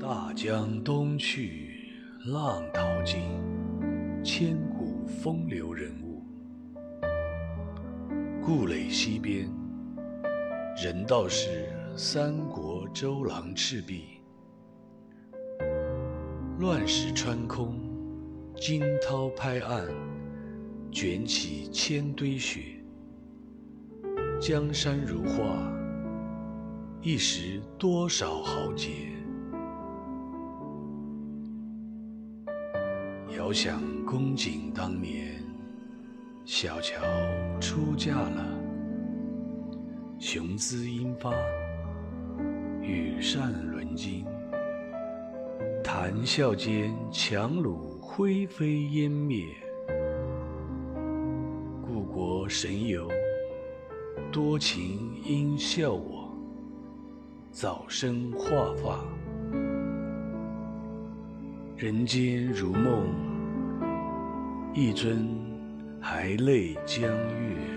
大江东去，浪淘尽，千古风流人物。故垒西边，人道是三国周郎赤壁。乱石穿空，惊涛拍岸，卷起千堆雪。江山如画，一时多少豪杰。遥想公瑾当年，小乔出嫁了，雄姿英发，羽扇纶巾，谈笑间，樯橹灰飞烟灭。故国神游，多情应笑我，早生华发。人间如梦，一尊还酹江月。